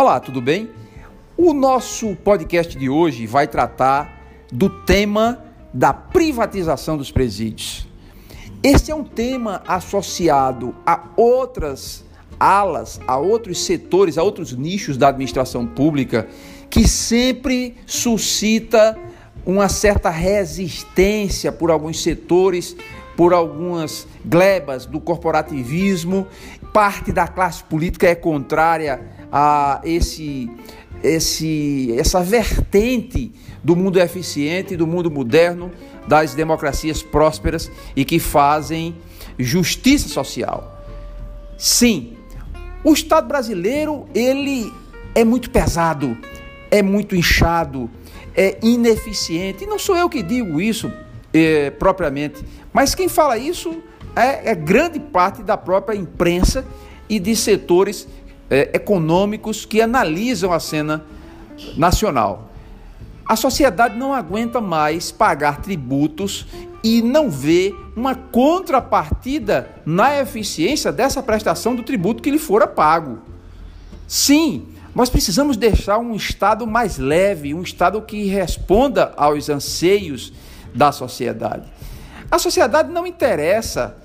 Olá, tudo bem? O nosso podcast de hoje vai tratar do tema da privatização dos presídios. Este é um tema associado a outras alas, a outros setores, a outros nichos da administração pública que sempre suscita uma certa resistência por alguns setores, por algumas glebas do corporativismo. Parte da classe política é contrária a esse, esse, essa vertente do mundo eficiente, do mundo moderno, das democracias prósperas e que fazem justiça social. Sim, o Estado brasileiro ele é muito pesado, é muito inchado, é ineficiente. E não sou eu que digo isso é, propriamente, mas quem fala isso é, é grande parte da própria imprensa e de setores é, econômicos que analisam a cena nacional. A sociedade não aguenta mais pagar tributos e não vê uma contrapartida na eficiência dessa prestação do tributo que lhe fora pago. Sim, nós precisamos deixar um Estado mais leve, um Estado que responda aos anseios da sociedade. A sociedade não interessa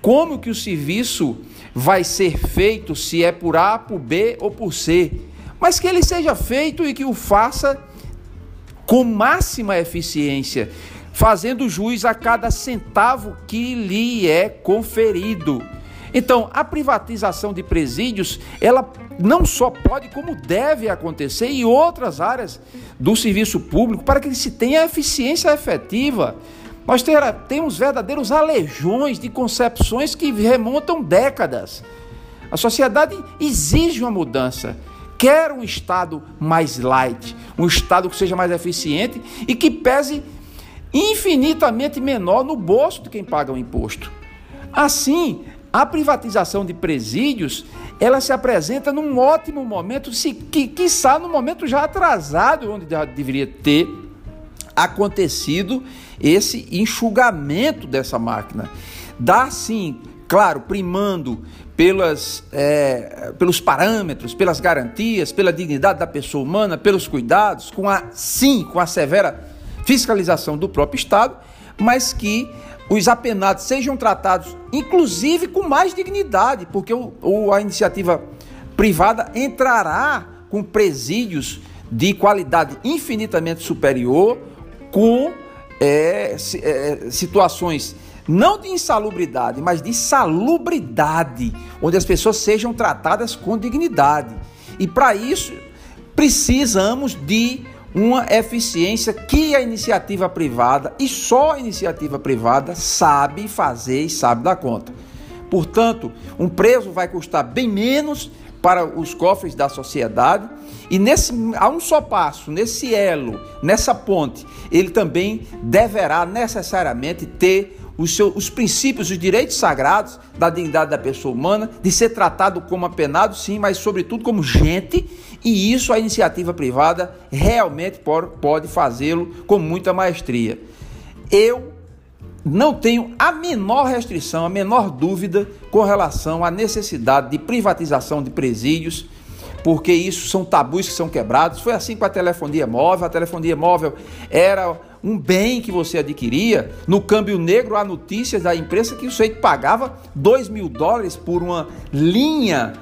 como que o serviço vai ser feito, se é por A, por B ou por C, mas que ele seja feito e que o faça com máxima eficiência, fazendo jus a cada centavo que lhe é conferido. Então, a privatização de presídios, ela não só pode, como deve acontecer em outras áreas do serviço público, para que se tenha eficiência efetiva. Nós temos verdadeiros alejões de concepções que remontam décadas. A sociedade exige uma mudança. Quer um Estado mais light, um Estado que seja mais eficiente e que pese infinitamente menor no bolso de quem paga o imposto. Assim, a privatização de presídios, ela se apresenta num ótimo momento, se, que, quiçá no momento já atrasado, onde deveria ter acontecido esse enxugamento dessa máquina. Dá sim, claro, primando pelas, é, pelos parâmetros, pelas garantias, pela dignidade da pessoa humana, pelos cuidados, com a sim, com a severa fiscalização do próprio Estado, mas que os apenados sejam tratados, inclusive com mais dignidade, porque o, o, a iniciativa privada entrará com presídios de qualidade infinitamente superior, com é, é, situações não de insalubridade, mas de salubridade, onde as pessoas sejam tratadas com dignidade. E para isso precisamos de uma eficiência que a iniciativa privada e só a iniciativa privada sabe fazer e sabe dar conta. Portanto, um preso vai custar bem menos para os cofres da sociedade e nesse a um só passo, nesse elo, nessa ponte, ele também deverá necessariamente ter os, seus, os princípios, os direitos sagrados da dignidade da pessoa humana, de ser tratado como apenado, sim, mas sobretudo como gente, e isso a iniciativa privada realmente pode, fazê-lo com muita maestria. Eu não tenho a menor restrição, a menor dúvida com relação à necessidade de privatização de presídios, porque isso são tabus que são quebrados. Foi assim com a telefonia móvel. A telefonia móvel era um bem que você adquiria. No câmbio negro, há notícias da imprensa que o sujeito pagava 2 mil dólares por uma linha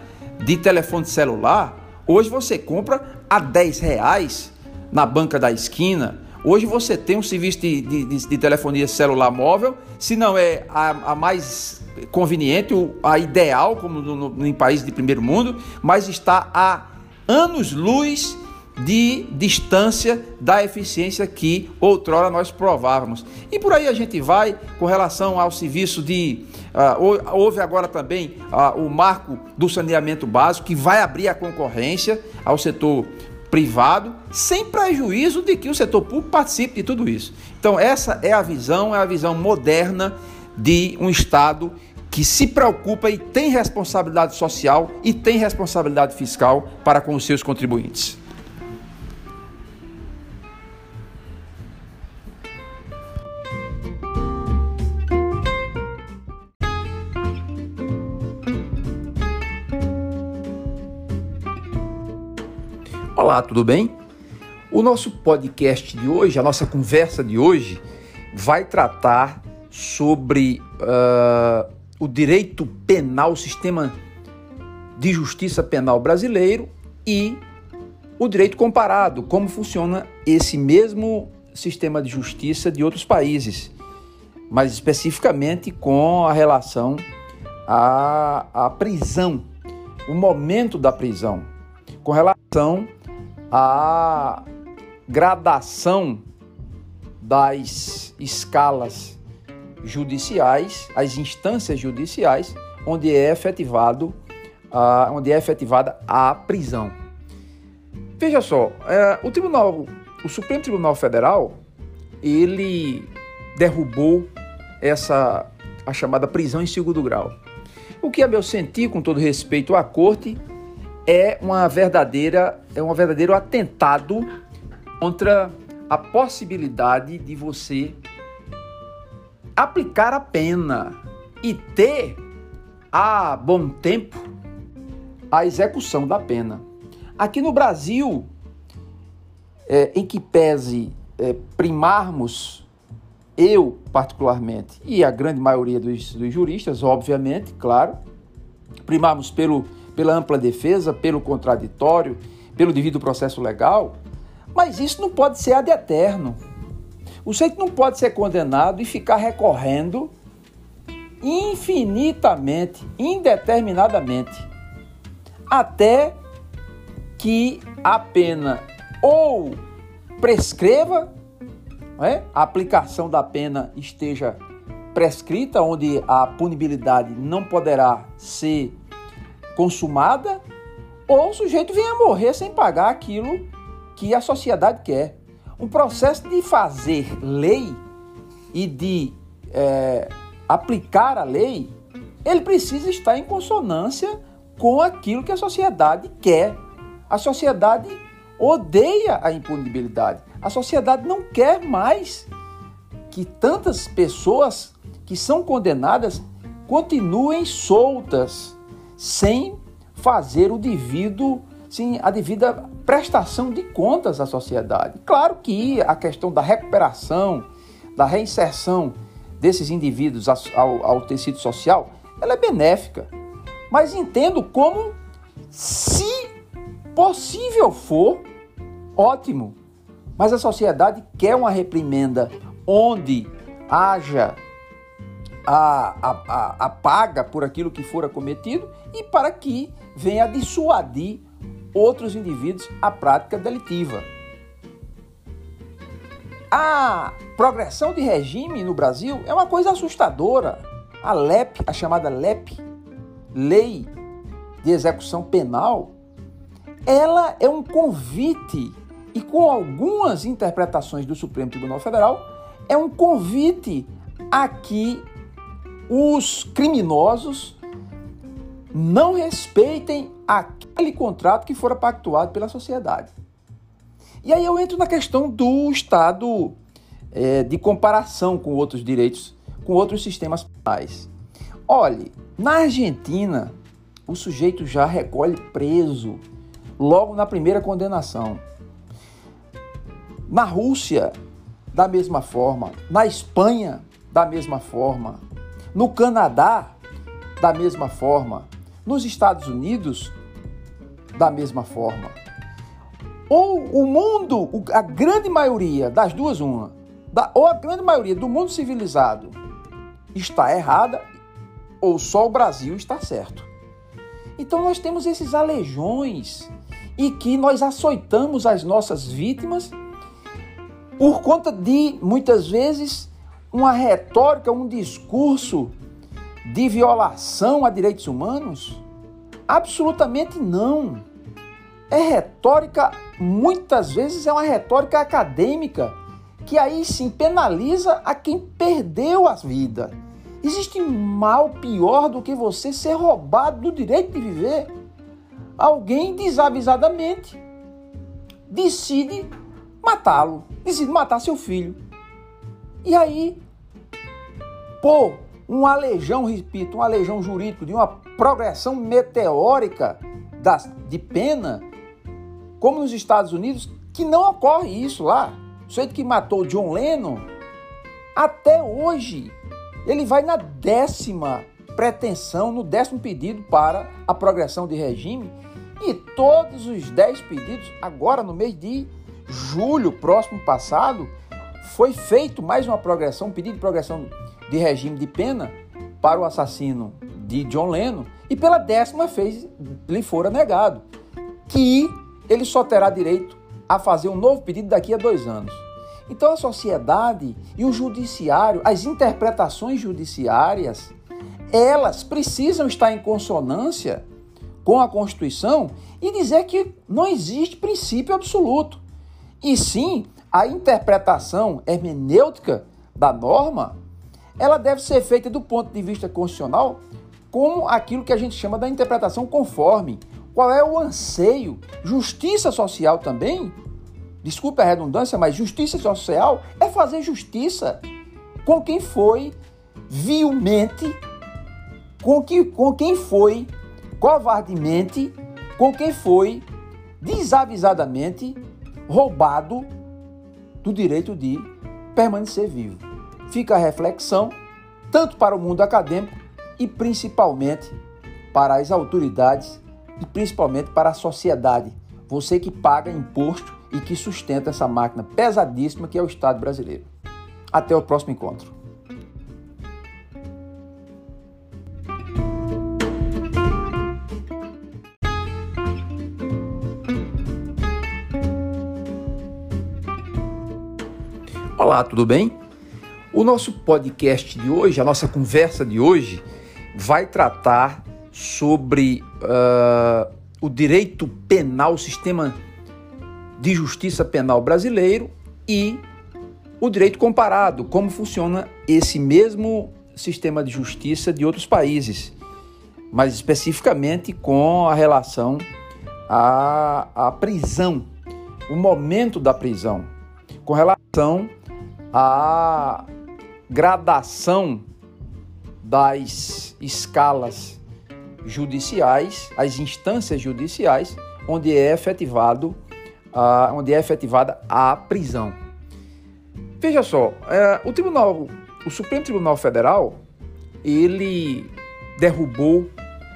de telefone celular. Hoje você compra a 10 reais na banca da esquina Hoje você tem um serviço de, de, de telefonia celular móvel, se não é a, a mais conveniente, a ideal, como no, no, em países de primeiro mundo, mas está a anos-luz de distância da eficiência que outrora nós provávamos. E por aí a gente vai com relação ao serviço de. Uh, houve agora também uh, o marco do saneamento básico, que vai abrir a concorrência ao setor privado, sem prejuízo de que o setor público participe de tudo isso. Então, essa é a visão, é a visão moderna de um Estado que se preocupa e tem responsabilidade social e tem responsabilidade fiscal para com os seus contribuintes. Olá, tudo bem? O nosso podcast de hoje, a nossa conversa de hoje, vai tratar sobre uh, o direito penal, o sistema de justiça penal brasileiro e o direito comparado, como funciona esse mesmo sistema de justiça de outros países, mais especificamente com a relação à, à prisão, o momento da prisão, com relação à gradação das escalas judiciais, as instâncias judiciais, onde é efetivado, uh, onde é efetivada a prisão. Veja só, é, o Tribunal, o Supremo Tribunal Federal, ele derrubou essa a chamada prisão em segundo grau. O que, a meu sentir, com todo respeito à corte, é uma verdadeira é um verdadeiro atentado contra a possibilidade de você aplicar a pena e ter a bom tempo a execução da pena. Aqui no Brasil, é, em que pese é, primarmos, eu particularmente, e a grande maioria dos, dos juristas, obviamente, claro, primarmos pelo, pela ampla defesa, pelo contraditório, pelo devido processo legal, mas isso não pode ser ad eterno. O sujeito não pode ser condenado e ficar recorrendo infinitamente, indeterminadamente, até que a pena ou prescreva, é? a aplicação da pena esteja prescrita, onde a punibilidade não poderá ser consumada, ou o sujeito venha morrer sem pagar aquilo que a sociedade quer. Um processo de fazer lei e de é, aplicar a lei, ele precisa estar em consonância com aquilo que a sociedade quer. A sociedade odeia a impunibilidade. A sociedade não quer mais que tantas pessoas que são condenadas continuem soltas, sem fazer o devido, sim, a devida prestação de contas à sociedade. Claro que a questão da recuperação, da reinserção desses indivíduos ao, ao tecido social, ela é benéfica. Mas entendo como, se possível for, ótimo. Mas a sociedade quer uma reprimenda onde haja a, a, a, a paga por aquilo que fora cometido e para que venha dissuadir outros indivíduos à prática delitiva. A progressão de regime no Brasil é uma coisa assustadora. A LEP, a chamada LEP, Lei de Execução Penal, ela é um convite e com algumas interpretações do Supremo Tribunal Federal, é um convite a que os criminosos não respeitem aquele contrato que fora pactuado pela sociedade. E aí eu entro na questão do Estado é, de comparação com outros direitos, com outros sistemas penais. Olhe, na Argentina, o sujeito já recolhe preso logo na primeira condenação. Na Rússia, da mesma forma. Na Espanha, da mesma forma. No Canadá, da mesma forma. Nos Estados Unidos, da mesma forma. Ou o mundo, a grande maioria das duas, uma, da, ou a grande maioria do mundo civilizado está errada ou só o Brasil está certo. Então nós temos esses aleijões e que nós açoitamos as nossas vítimas por conta de muitas vezes uma retórica, um discurso de violação a direitos humanos? Absolutamente não. É retórica, muitas vezes é uma retórica acadêmica, que aí sim penaliza a quem perdeu a vida Existe mal pior do que você ser roubado do direito de viver? Alguém desavisadamente decide matá-lo, decide matar seu filho. E aí, pô, um aleijão, repito, um aleijão jurídico de uma progressão meteórica das, de pena, como nos Estados Unidos, que não ocorre isso lá. O sujeito que matou John Lennon, até hoje, ele vai na décima pretensão, no décimo pedido para a progressão de regime, e todos os dez pedidos, agora no mês de julho próximo passado, foi feito mais uma progressão, um pedido de progressão de regime de pena para o assassino de John Lennon, e pela décima vez lhe fora negado, que ele só terá direito a fazer um novo pedido daqui a dois anos. Então a sociedade e o judiciário, as interpretações judiciárias, elas precisam estar em consonância com a Constituição e dizer que não existe princípio absoluto. E sim, a interpretação hermenêutica da norma, ela deve ser feita do ponto de vista constitucional como aquilo que a gente chama da interpretação conforme. Qual é o anseio? Justiça social também? Desculpe a redundância, mas justiça social é fazer justiça com quem foi vilmente, com, que, com quem foi covardemente, com quem foi desavisadamente roubado do direito de permanecer vivo. Fica a reflexão, tanto para o mundo acadêmico e principalmente para as autoridades e principalmente para a sociedade. Você que paga imposto e que sustenta essa máquina pesadíssima que é o Estado brasileiro. Até o próximo encontro. Olá, tudo bem? O nosso podcast de hoje, a nossa conversa de hoje, vai tratar sobre uh, o direito penal, o sistema de justiça penal brasileiro e o direito comparado, como funciona esse mesmo sistema de justiça de outros países, mais especificamente com a relação à, à prisão, o momento da prisão, com relação a gradação das escalas judiciais, as instâncias judiciais, onde é efetivado, onde é efetivada a prisão. Veja só, é, o Tribunal, o Supremo Tribunal Federal, ele derrubou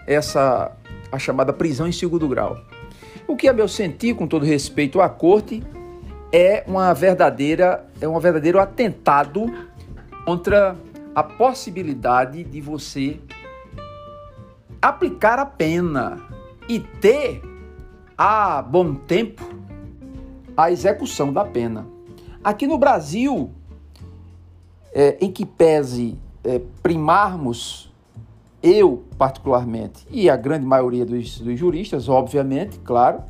essa a chamada prisão em segundo grau. O que, a meu sentir, com todo respeito à corte, é uma verdadeira é um verdadeiro atentado contra a possibilidade de você aplicar a pena e ter a bom tempo a execução da pena. Aqui no Brasil, é, em que pese é, primarmos, eu particularmente, e a grande maioria dos, dos juristas, obviamente, claro,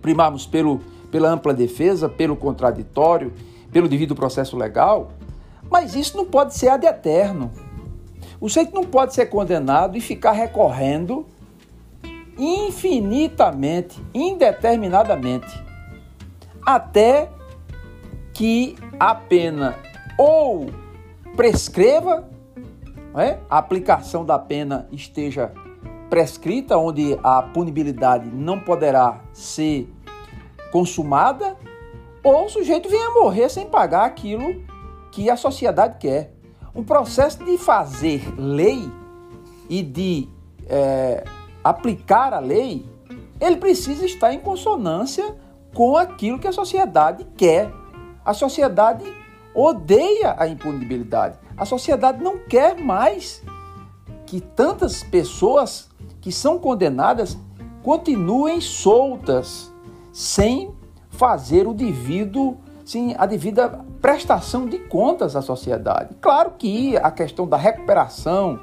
primarmos pelo pela ampla defesa, pelo contraditório, pelo devido processo legal, mas isso não pode ser ad eterno. O sujeito não pode ser condenado e ficar recorrendo infinitamente, indeterminadamente, até que a pena ou prescreva, é? a aplicação da pena esteja prescrita, onde a punibilidade não poderá ser consumada, ou o sujeito vem a morrer sem pagar aquilo que a sociedade quer. Um processo de fazer lei e de é, aplicar a lei, ele precisa estar em consonância com aquilo que a sociedade quer. A sociedade odeia a impunibilidade. A sociedade não quer mais que tantas pessoas que são condenadas continuem soltas sem fazer o devido, sim, a devida prestação de contas à sociedade. Claro que a questão da recuperação,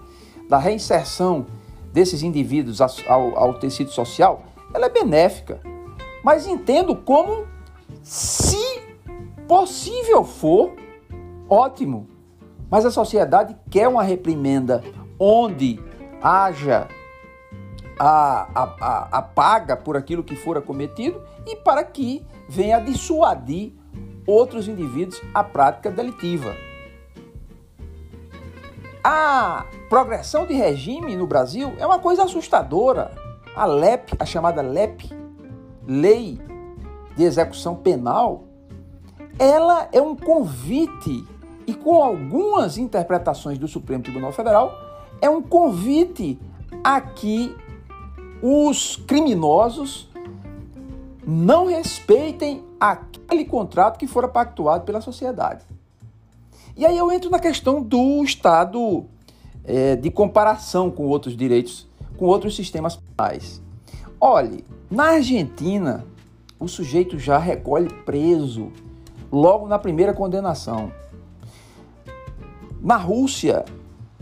da reinserção desses indivíduos ao, ao tecido social, ela é benéfica. Mas entendo como, se possível for, ótimo. Mas a sociedade quer uma reprimenda onde haja a, a, a, paga por aquilo que fora cometido e para que venha dissuadir outros indivíduos à prática delitiva. A progressão de regime no Brasil é uma coisa assustadora. A LEP, a chamada LEP, Lei de execução penal, ela é um convite e com algumas interpretações do Supremo Tribunal Federal, é um convite a que os criminosos não respeitem aquele contrato que fora pactuado pela sociedade. E aí eu entro na questão do Estado é, de comparação com outros direitos, com outros sistemas penais. Olhe, na Argentina, o sujeito já recolhe preso logo na primeira condenação. Na Rússia,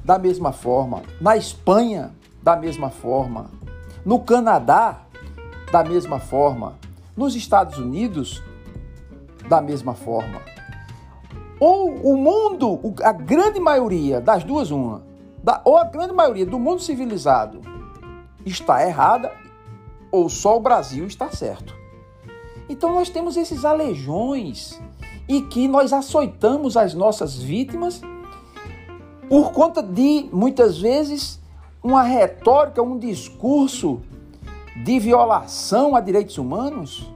da mesma forma. Na Espanha, da mesma forma. No Canadá, da mesma forma. Nos Estados Unidos, da mesma forma. Ou o mundo, a grande maioria, das duas, uma, da, ou a grande maioria do mundo civilizado está errada, ou só o Brasil está certo. Então nós temos esses aleijões e que nós açoitamos as nossas vítimas por conta de, muitas vezes, uma retórica, um discurso de violação a direitos humanos?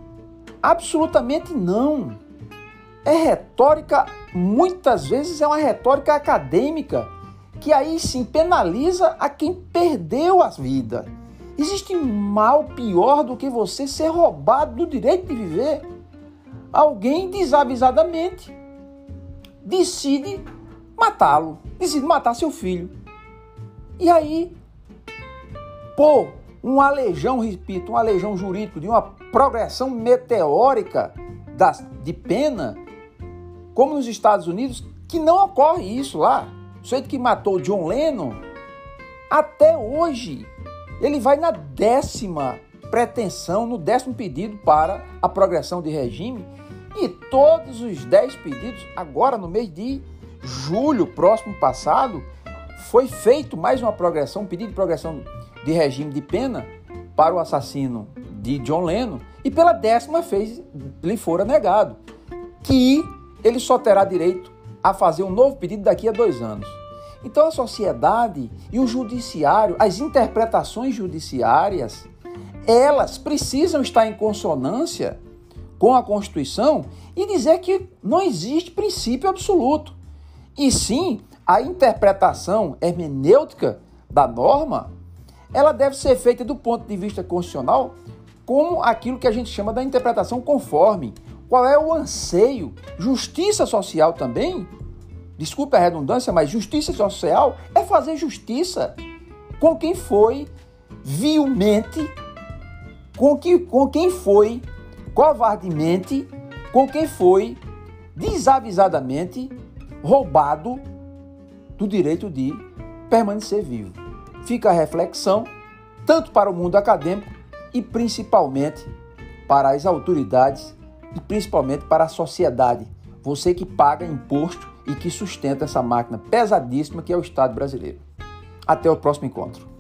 Absolutamente não. É retórica, muitas vezes é uma retórica acadêmica, que aí sim penaliza a quem perdeu a vida. Existe mal pior do que você ser roubado do direito de viver. Alguém desavisadamente decide matá-lo, decide matar seu filho. E aí, pô, um aleijão, repito, um aleijão jurídico de uma progressão meteórica das, de pena, como nos Estados Unidos, que não ocorre isso lá. O sujeito que matou John Lennon, até hoje, ele vai na décima pretensão, no décimo pedido para a progressão de regime, e todos os dez pedidos, agora no mês de julho próximo passado, foi feito mais uma progressão, um pedido de progressão de regime de pena para o assassino de John Lennon e pela décima vez lhe fora negado, que ele só terá direito a fazer um novo pedido daqui a dois anos. Então a sociedade e o judiciário, as interpretações judiciárias, elas precisam estar em consonância com a Constituição e dizer que não existe princípio absoluto. E sim, a interpretação hermenêutica da norma, ela deve ser feita do ponto de vista constitucional como aquilo que a gente chama da interpretação conforme. Qual é o anseio? Justiça social também? Desculpe a redundância, mas justiça social é fazer justiça com quem foi vilmente, com, que, com quem foi covardemente, com quem foi desavisadamente roubado do direito de permanecer vivo. Fica a reflexão, tanto para o mundo acadêmico e principalmente para as autoridades e principalmente para a sociedade. Você que paga imposto e que sustenta essa máquina pesadíssima que é o Estado brasileiro. Até o próximo encontro.